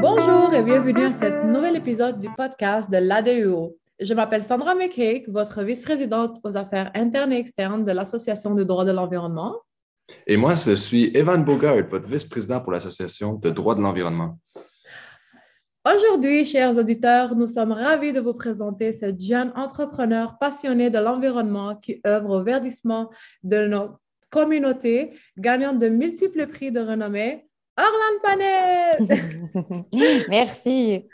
Bonjour et bienvenue à ce nouvel épisode du podcast de l'ADUO. Je m'appelle Sandra McCake, votre vice-présidente aux affaires internes et externes de l'Association de droit de l'environnement. Et moi, je suis Evan Bogart, votre vice-président pour l'Association de droit de l'environnement. Aujourd'hui, chers auditeurs, nous sommes ravis de vous présenter cette jeune entrepreneur passionnée de l'environnement qui œuvre au verdissement de notre communauté, gagnant de multiples prix de renommée, Orlane Panet. Merci.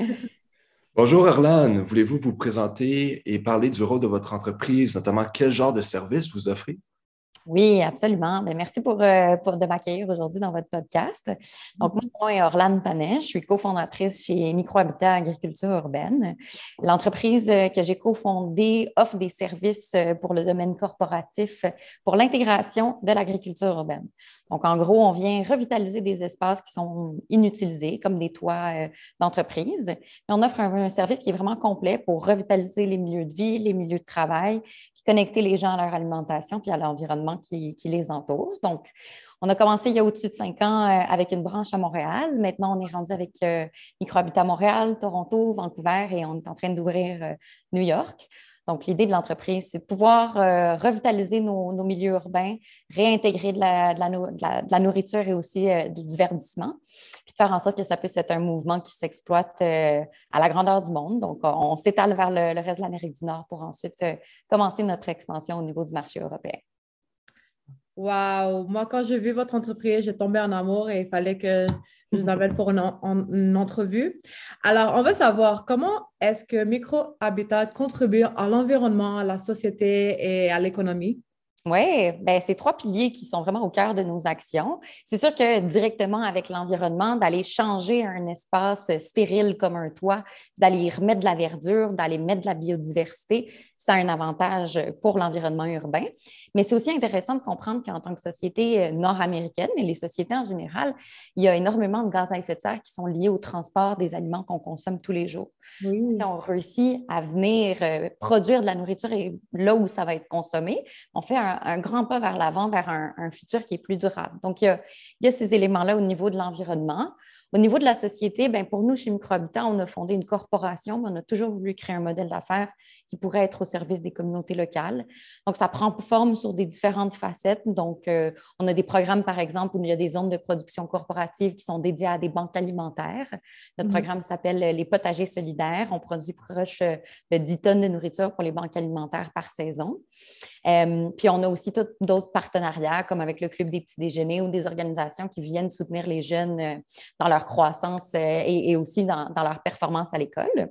Bonjour Orlane, voulez-vous vous présenter et parler du rôle de votre entreprise, notamment quel genre de service vous offrez? Oui, absolument. Ben, merci pour, euh, pour de m'accueillir aujourd'hui dans votre podcast. Donc, mon nom est Orlane Panet. Je suis cofondatrice chez Microhabitat Agriculture Urbaine. L'entreprise euh, que j'ai cofondée offre des services euh, pour le domaine corporatif pour l'intégration de l'agriculture urbaine. Donc, en gros, on vient revitaliser des espaces qui sont inutilisés, comme des toits d'entreprise. On offre un, service qui est vraiment complet pour revitaliser les milieux de vie, les milieux de travail, connecter les gens à leur alimentation puis à l'environnement qui, les entoure. Donc, on a commencé il y a au-dessus de cinq ans euh, avec une branche à Montréal. Maintenant, on est rendu avec euh, Microhabitat Montréal, Toronto, Vancouver et on est en train d'ouvrir euh, New York. Donc, l'idée de l'entreprise, c'est de pouvoir revitaliser nos, milieux urbains, réintégrer de la, nourriture et aussi du verdissement, puis de faire en sorte que ça puisse être un mouvement qui s'exploite à la grandeur du monde. Donc, on, s'étale vers le, reste de l'Amérique du Nord pour ensuite commencer notre expansion au niveau du marché européen. Wow! Moi, quand j'ai vu votre entreprise, j'ai tombé en amour et il fallait que je vous appelle pour une, entrevue. Alors, on veut savoir comment est-ce que Microhabitat contribue à l'environnement, à la société et à l'économie? Oui, ben, c'est trois piliers qui sont vraiment au cœur de nos actions. C'est sûr que directement avec l'environnement, d'aller changer un espace stérile comme un toit, d'aller y remettre de la verdure, d'aller mettre de la biodiversité, ça a un avantage pour l'environnement urbain. Mais c'est aussi intéressant de comprendre qu'en tant que société euh, nord-américaine, mais les sociétés en général, il y a énormément de gaz à effet de serre qui sont liés au transport des aliments qu'on consomme tous les jours. Si on réussit à venir euh, produire de la nourriture là où ça va être consommé, on fait un, grand pas vers l'avant, vers un, futur qui est plus durable. Donc, il y a, il y a ces éléments-là au niveau de l'environnement. Au niveau de la société, ben, pour nous, chez Microhabitat, on a fondé une corporation, mais on a toujours voulu créer un modèle d'affaires qui pourrait être au service des communautés locales. Donc, ça prend forme sur des différentes facettes. Donc, euh, on a des programmes, par exemple, où il y a des zones de production corporative qui sont dédiées à des banques alimentaires. Notre mhm. programme s'appelle les potagers solidaires. On produit proche euh, de 10 tonnes de nourriture pour les banques alimentaires par saison. Euh, puis, on a aussi d'autres partenariats, comme avec le Club des petits déjeuners ou des organisations qui viennent soutenir les jeunes dans leur croissance et, aussi dans leur performance à l'école.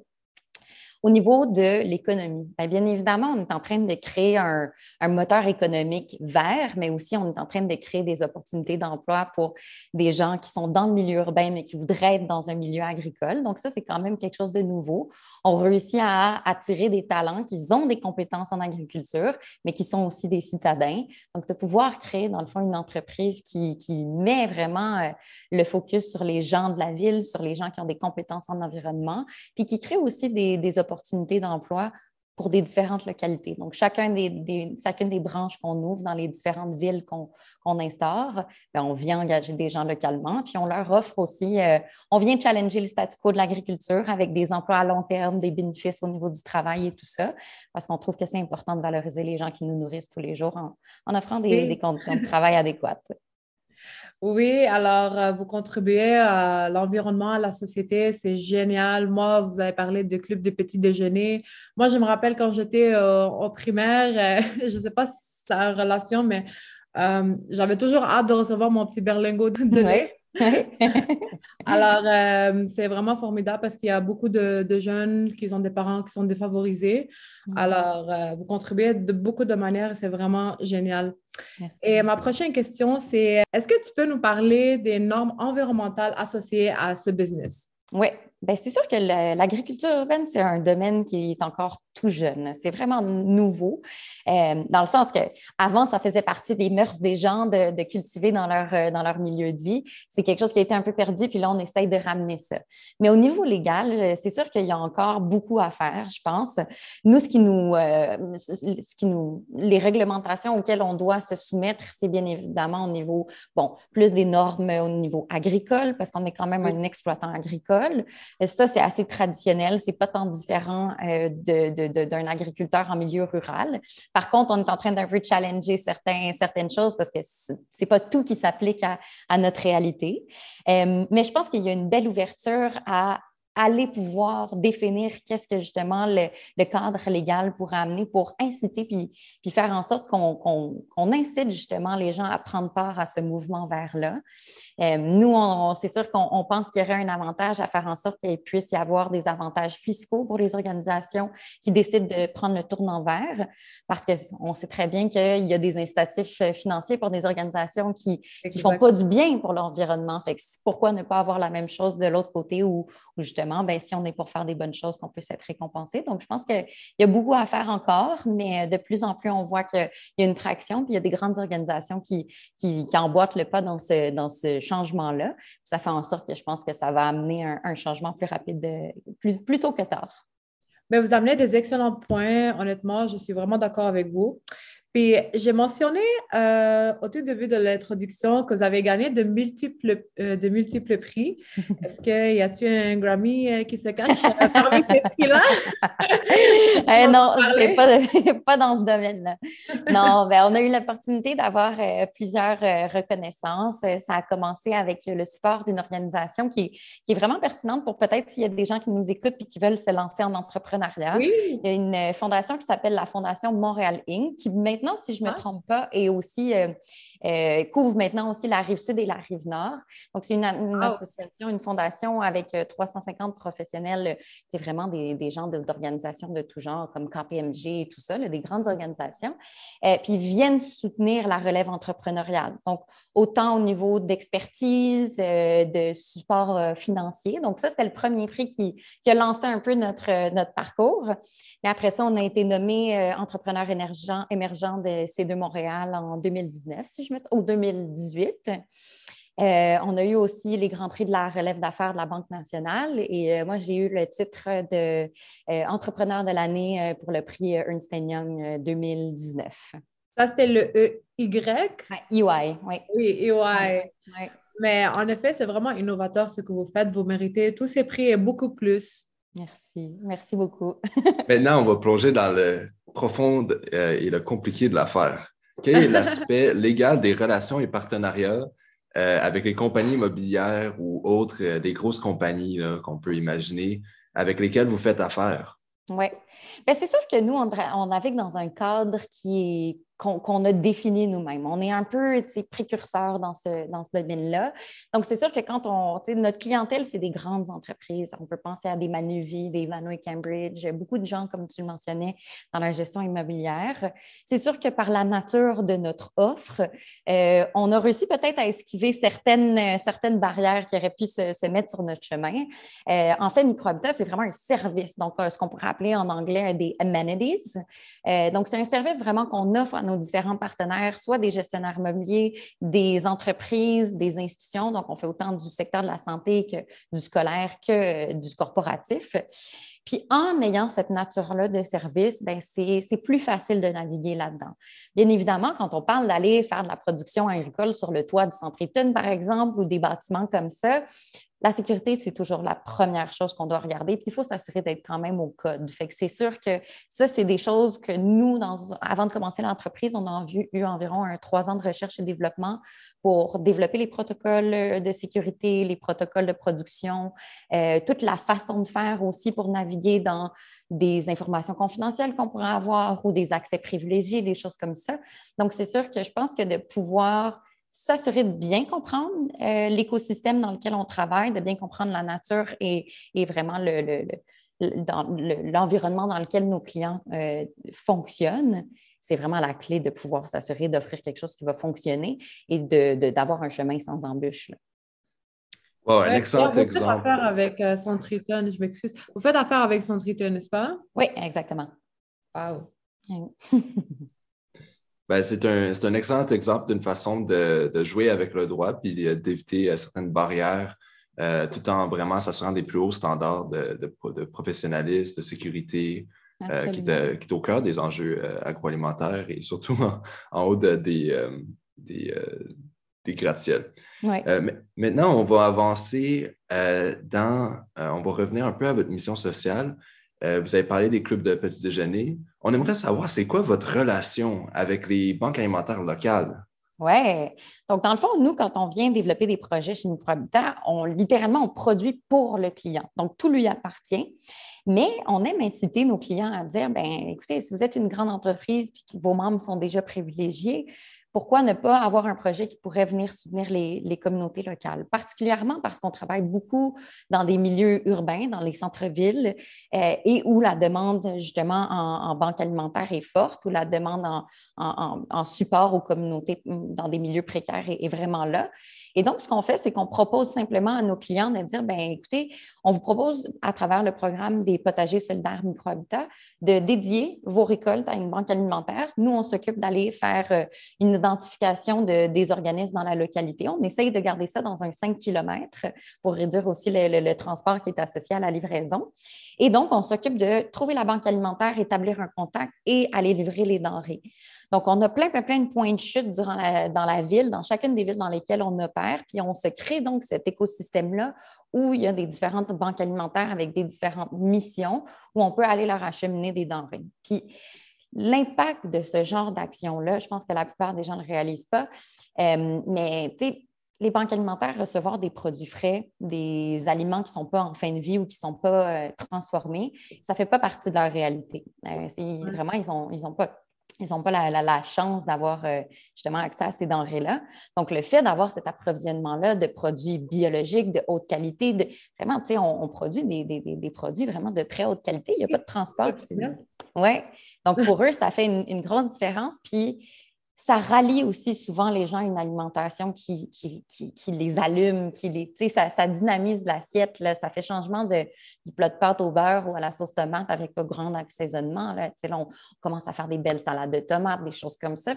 Au niveau de l'économie, ben, bien, évidemment, on est en train de créer un, moteur économique vert, mais aussi on est en train de créer des opportunités d'emploi pour des gens qui sont dans le milieu urbain, mais qui voudraient être dans un milieu agricole. Donc, ça, c'est quand même quelque chose de nouveau. On réussit à attirer des talents qui ont des compétences en agriculture, mais qui sont aussi des citadins. Donc, de pouvoir créer, dans le fond, une entreprise qui, met vraiment euh, le focus sur les gens de la ville, sur les gens qui ont des compétences en environnement, puis qui crée aussi des, des opportunités opportunités d'emploi pour des différentes localités. Donc, chacun des, chacune des branches qu'on ouvre dans les différentes villes qu'on instaure, ben, on vient engager des gens localement, puis on leur offre aussi, euh, on vient challenger le statu quo de l'agriculture avec des emplois à long terme, des bénéfices au niveau du travail et tout ça, parce qu'on trouve que c'est important de valoriser les gens qui nous nourrissent tous les jours en, offrant des conditions de travail adéquates. Oui, alors euh, vous contribuez à l'environnement, à la société, c'est génial. Moi, vous avez parlé de club de petits déjeuners. Moi, je me rappelle quand j'étais euh, au primaire, euh, je ne sais pas si ça a une relation, mais j'avais toujours hâte de recevoir mon petit berlingot de lait. Alors, euh, c'est vraiment formidable parce qu'il y a beaucoup de, jeunes qui ont des parents qui sont défavorisés. Mm-hmm. Alors, euh, vous contribuez de beaucoup de manières et c'est vraiment génial. Et ma prochaine question, c'est est-ce que tu peux nous parler des normes environnementales associées à ce business? Oui, c'est sûr que l'agriculture urbaine, c'est un domaine qui est encore tout jeune. C'est vraiment nouveau, euh, dans le sens que avant, ça faisait partie des mœurs des gens de, cultiver dans leur, euh, dans leur milieu de vie. C'est quelque chose qui a été un peu perdu, puis là, on essaye de ramener ça. Mais au niveau légal, euh, c'est sûr qu'il y a encore beaucoup à faire, je pense. Nous, ce qui nous, ce qui nous, les réglementations auxquelles on doit se soumettre, c'est bien évidemment au niveau, bon, plus des normes au niveau agricole, parce qu'on est quand même un exploitant agricole. Ça, c'est assez traditionnel. C'est pas tant différent d'un agriculteur en milieu rural. Par contre, on est en train d'un peu challenger certaines choses parce que c'est pas tout qui s'applique à, à, notre réalité. Euh, mais je pense qu'il y a une belle ouverture à aller pouvoir définir qu'est-ce que justement le, cadre légal pourrait amener pour inciter puis, puis faire en sorte qu'on incite justement les gens à prendre part à ce mouvement vers là. Euh, nous, c'est sûr qu'on pense qu'il y aurait un avantage à faire en sorte qu'il puisse y avoir des avantages fiscaux pour les organisations qui décident de prendre le tournant vert, parce qu'on sait très bien qu'il y a des incitatifs financiers pour des organisations qui ne font pas du bien pour l'environnement. Fait pourquoi ne pas avoir la même chose de l'autre côté où, justement, ben, si on est pour faire des bonnes choses, qu'on puisse être récompensé. Donc, je pense qu'il y a beaucoup à faire encore, mais de plus en plus, on voit qu'il y a une traction, puis il y a des grandes organisations qui, qui, emboîtent le pas dans ce, dans ce changement-là. Ça fait en sorte que je pense que ça va amener un, changement plus rapide, plus, plus tôt que tard. Mais vous amenez des excellents points. Honnêtement, je suis vraiment d'accord avec vous. Puis j'ai mentionné euh, au tout début de l'introduction que vous avez gagné de multiples, euh, de multiples prix. Est-ce qu'il y a-t-il un Grammy euh, qui se cache parmi ces prix-là? Eh non, c'est pas, pas dans ce domaine-là. Non, ben, on a eu l'opportunité d'avoir plusieurs reconnaissances. Ça a commencé avec le support d'une organisation qui, qui, est vraiment pertinente pour peut-être s'il y a des gens qui nous écoutent et qui veulent se lancer en entrepreneuriat. Oui. Il y a une fondation qui s'appelle la Fondation Montréal Inc. qui met maintenant, si je ne me trompe pas, et aussi euh, euh, couvre maintenant aussi la rive sud et la rive nord. Donc, c'est une, ah, association, une fondation avec 350 euh, professionnels. C'est vraiment des, des gens d'organisations de, tout genre, comme KPMG et tout ça, des grandes organisations. Euh, puis, ils viennent soutenir la relève entrepreneuriale. Donc, autant au niveau d'expertise, de support financier. Donc, ça, c'était le premier prix qui, qui, a lancé un peu notre, notre parcours. Mais après ça, on a été nommé entrepreneur émergent, émergent de C2 Montréal en 2019, si je ou 2018. Euh, on a eu aussi les Grands Prix de la relève d'affaires de la Banque nationale et euh, moi, j'ai eu le titre d'entrepreneur de, euh, de l'année pour le prix Ernst Young 2019. Ça, c'était le EY? EY, oui. Oui, EY. Mais en effet, c'est vraiment innovateur ce que vous faites. Vous méritez tous ces prix et beaucoup plus. Merci, merci beaucoup. Maintenant, on va plonger dans le profond et le compliqué de l'affaire. Quel est l'aspect légal des relations et partenariats euh, avec les compagnies immobilières ou autres, euh, des grosses compagnies qu'on peut imaginer avec lesquelles vous faites affaire? Oui. Ben, c'est sûr que nous, on, on navigue dans un cadre qui est qu'on a défini nous-mêmes. On est un peu précurseur dans ce, dans ce domaine-là. Donc, c'est sûr que quand on. Notre clientèle, c'est des grandes entreprises. On peut penser à des Manuvie, des Vano et Cambridge, beaucoup de gens, comme tu le mentionnais, dans la gestion immobilière. C'est sûr que par la nature de notre offre, euh, on a réussi peut-être à esquiver certaines, certaines barrières qui auraient pu se, se mettre sur notre chemin. Euh, en fait, Microhabitat, c'est vraiment un service. Donc, euh, ce qu'on pourrait appeler en anglais des amenities. donc, c'est un service vraiment qu'on offre à nos différents partenaires, soit des gestionnaires immobiliers, des entreprises, des institutions. Donc, on fait autant du secteur de la santé que du scolaire que du corporatif. Puis en ayant cette nature-là de service, ben c'est plus facile de naviguer là-dedans. Bien évidemment, quand on parle d'aller faire de la production agricole sur le toit du centre Eaton, par exemple, ou des bâtiments comme ça, la sécurité, c'est toujours la première chose qu'on doit regarder. Puis il faut s'assurer d'être quand même au code. Fait que c'est sûr que ça, c'est des choses que nous, avant de commencer l'entreprise, on a eu, environ trois ans de recherche et développement pour développer les protocoles de sécurité, les protocoles de production, euh, toute la façon de faire aussi pour naviguer dans des informations confidentielles qu'on pourrait avoir ou des accès privilégiés, des choses comme ça. Donc, c'est sûr que je pense que de pouvoir s'assurer de bien comprendre euh, l'écosystème dans lequel on travaille, de bien comprendre la nature et, vraiment l'environnement dans lequel nos clients euh, fonctionnent, c'est vraiment la clé de pouvoir s'assurer d'offrir quelque chose qui va fonctionner et d'avoir un chemin sans embûche. un excellent vous exemple. Vous faites affaire avec euh, Centriton, je m'excuse. Vous faites affaire avec Centriton, n'est-ce pas? Oui, exactement. Wow. Ben, c'est un, un, excellent exemple d'une façon de, de, jouer avec le droit puis d'éviter certaines barrières euh, tout en vraiment s'assurant des plus hauts standards de, de, professionnalisme, de sécurité, euh, qui, est, qui, est, au cœur des enjeux euh, agroalimentaires et surtout en, haut de, des, des, des gratte-ciels. maintenant, on va avancer dans, on va revenir un peu à votre mission sociale. Vous avez parlé des clubs de petit déjeuner. On aimerait savoir, c'est quoi votre relation avec les banques alimentaires locales? Oui. Donc, dans le fond, nous, quand on vient développer des projets chez Microhabitat, on littéralement, on produit pour le client. Donc, tout lui appartient. Mais on aime inciter nos clients à dire, ben écoutez, si vous êtes une grande entreprise et que vos membres sont déjà privilégiés, pourquoi ne pas avoir un projet qui pourrait venir soutenir les, communautés locales, particulièrement parce qu'on travaille beaucoup dans des milieux urbains, dans les centres-villes, euh, et où la demande justement en, banque alimentaire est forte, où la demande en, support aux communautés dans des milieux précaires est, vraiment là. Et donc, ce qu'on fait, c'est qu'on propose simplement à nos clients de dire, ben écoutez, on vous propose à travers le programme des potagers solidaires microhabitat de dédier vos récoltes à une banque alimentaire. Nous, on s'occupe d'aller faire euh, une identification de, des organismes dans la localité. On essaye de garder ça dans un 5 km pour réduire aussi le, transport qui est associé à la livraison. Et donc, on s'occupe de trouver la banque alimentaire, établir un contact et aller livrer les denrées. Donc, on a plein, plein, plein de points de chute dans la ville, dans chacune des villes dans lesquelles on opère. Puis, on se crée donc cet écosystème-là où il y a des différentes banques alimentaires avec des différentes missions où on peut aller leur acheminer des denrées. Puis, l'impact de ce genre d'action-là, je pense que la plupart des gens ne le réalisent pas. Euh, mais les banques alimentaires recevoir des produits frais, des aliments qui ne sont pas en fin de vie ou qui ne sont pas euh, transformés, ça ne fait pas partie de leur réalité. Euh, vraiment, ils n'ont ils ont pas ils n'ont pas la, chance d'avoir justement accès à ces denrées-là. Donc, le fait d'avoir cet approvisionnement-là de produits biologiques de haute qualité, de, vraiment, tu sais, on, produit des, des, produits vraiment de très haute qualité. Il n'y a pas de transport. Oui. Donc, pour eux, ça fait une, grosse différence. Puis, ça rallie aussi souvent les gens à une alimentation qui, les allume, qui les, ça, ça dynamise l'assiette. Ça fait changement de, du plat de pâte au beurre ou à la sauce tomate avec pas grand assaisonnement. Là, on, commence à faire des belles salades de tomates, des choses comme ça.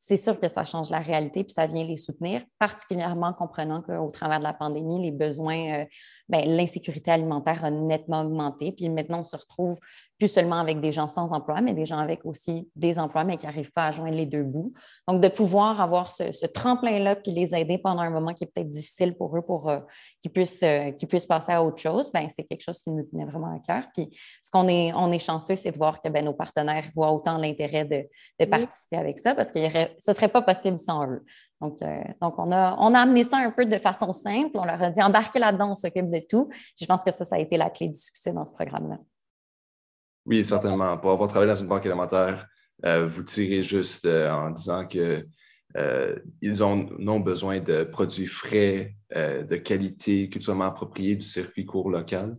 C'est sûr que ça change la réalité puis ça vient les soutenir, particulièrement comprenant qu'au travers de la pandémie, les besoins, euh, ben, l'insécurité alimentaire a nettement augmenté. Puis maintenant, on se retrouve plus seulement avec des gens sans emploi, mais des gens avec aussi des emplois, mais qui n'arrivent pas à joindre les deux bouts. Donc, de pouvoir avoir ce, tremplin-là, puis les aider pendant un moment qui est peut-être difficile pour eux, pour euh, qu'ils puissent, euh, puissent passer à autre chose, ben, c'est quelque chose qui nous tenait vraiment à cœur. Puis, ce qu'on est, on est chanceux, c'est de voir que ben, nos partenaires voient autant l'intérêt de, participer avec ça, parce que ce ne serait pas possible sans eux. Donc, euh, donc on, a, on a amené ça un peu de façon simple. On leur a dit embarquez là-dedans, on s'occupe de tout. Je pense que ça, ça a été la clé du succès dans ce programme-là. Oui, certainement. Pour avoir travaillé dans une banque élémentaire, euh, vous tirez juste euh, en disant qu'ils euh, ont, besoin de produits frais, de qualité, culturellement appropriés du circuit court local.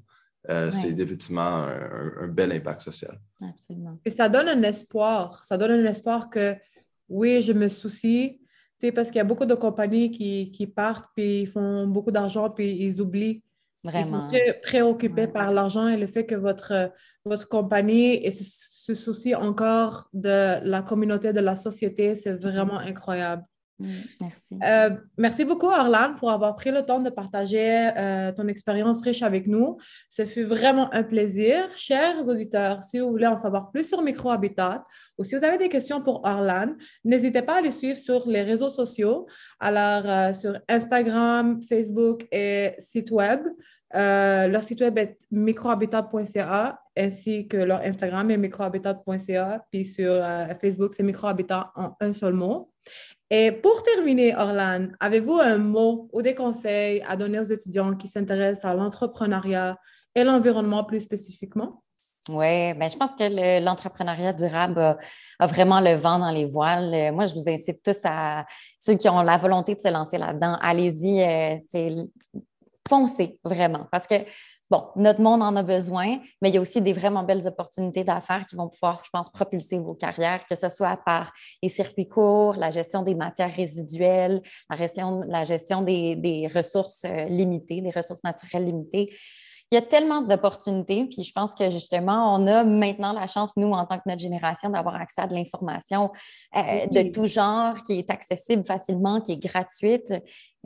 C'est définitivement un, bel impact social. Absolument. Et ça donne un espoir. Ça donne un espoir que, oui, je me soucie, parce qu'il y a beaucoup de compagnies qui, qui partent, puis ils font beaucoup d'argent, puis ils oublient ils sont très préoccupés par l'argent et le fait que votre, votre compagnie se, soucie encore de la communauté, de la société. C'est vraiment incroyable. Mm, merci. Euh, merci beaucoup, Orlane, pour avoir pris le temps de partager euh, ton expérience riche avec nous. Ce fut vraiment un plaisir. Chers auditeurs, si vous voulez en savoir plus sur Microhabitat ou si vous avez des questions pour Orlane, n'hésitez pas à les suivre sur les réseaux sociaux, alors euh, sur Instagram, Facebook et site web. leur site web est microhabitat.ca ainsi que leur Instagram est microhabitat.ca. Puis sur Facebook, c'est microhabitat en un seul mot. Et pour terminer, Orlan, avez-vous un mot ou des conseils à donner aux étudiants qui s'intéressent à l'entrepreneuriat et l'environnement plus spécifiquement? Oui, ben, je pense que l'entrepreneuriat durable a, vraiment le vent dans les voiles. Euh, moi, je vous incite tous à ceux qui ont la volonté de se lancer là-dedans, allez-y. Euh, foncez vraiment. Parce que, bon, notre monde en a besoin, mais il y a aussi des vraiment belles opportunités d'affaires qui vont pouvoir, je pense, propulser vos carrières, que ce soit par les circuits courts, la gestion des matières résiduelles, la gestion, des ressources euh, limitées, des ressources naturelles limitées il y a tellement d'opportunités, puis je pense que justement, on a maintenant la chance, nous, en tant que notre génération, d'avoir accès à de l'information euh, de tout genre qui est accessible facilement, qui est gratuite.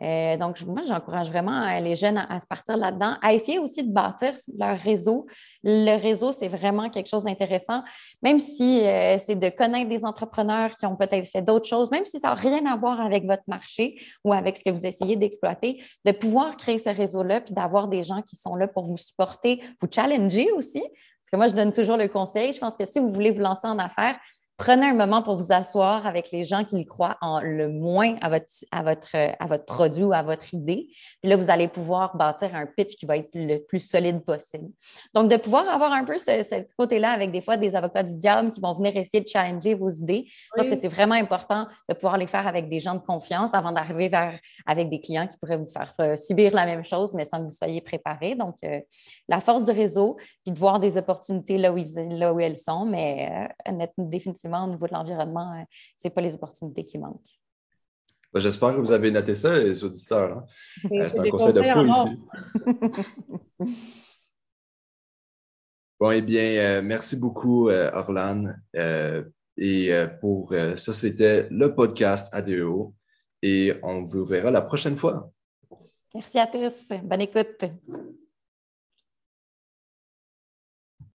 Euh, donc, moi, j'encourage vraiment euh, les jeunes à, se partir là-dedans, à essayer aussi de bâtir leur réseau. Le réseau, c'est vraiment quelque chose d'intéressant, même si c'est de connaître des entrepreneurs qui ont peut-être fait d'autres choses, même si ça n'a rien à voir avec votre marché ou avec ce que vous essayez d'exploiter, de pouvoir créer ce réseau-là, puis d'avoir des gens qui sont là pour vous supporter, vous challenger aussi. Parce que moi, je donne toujours le conseil. Je pense que si vous voulez vous lancer en affaires, prenez un moment pour vous asseoir avec les gens qui y croient en le moins à votre, à votre, à votre produit ou à votre idée. Puis là, vous allez pouvoir bâtir un pitch qui va être le plus solide possible. Donc, de pouvoir avoir un peu ce, côté-là avec des fois des avocats du diable qui vont venir essayer de challenger vos idées, pense que c'est vraiment important de pouvoir les faire avec des gens de confiance avant d'arriver vers avec des clients qui pourraient vous faire euh, subir la même chose, mais sans que vous soyez préparé. Donc, euh, la force du réseau, puis de voir des opportunités là où, là où elles sont, mais euh, définitivement au niveau de l'environnement, euh, ce n'est pas les opportunités qui manquent. Ben, j'espère que vous avez noté ça, les auditeurs. Hein. Euh, c'est un conseil de pro ici. bon, eh bien, euh, merci beaucoup, Orlan. et pour ça, c'était le podcast ADEO. Et on vous verra la prochaine fois. Merci à tous. Bonne écoute.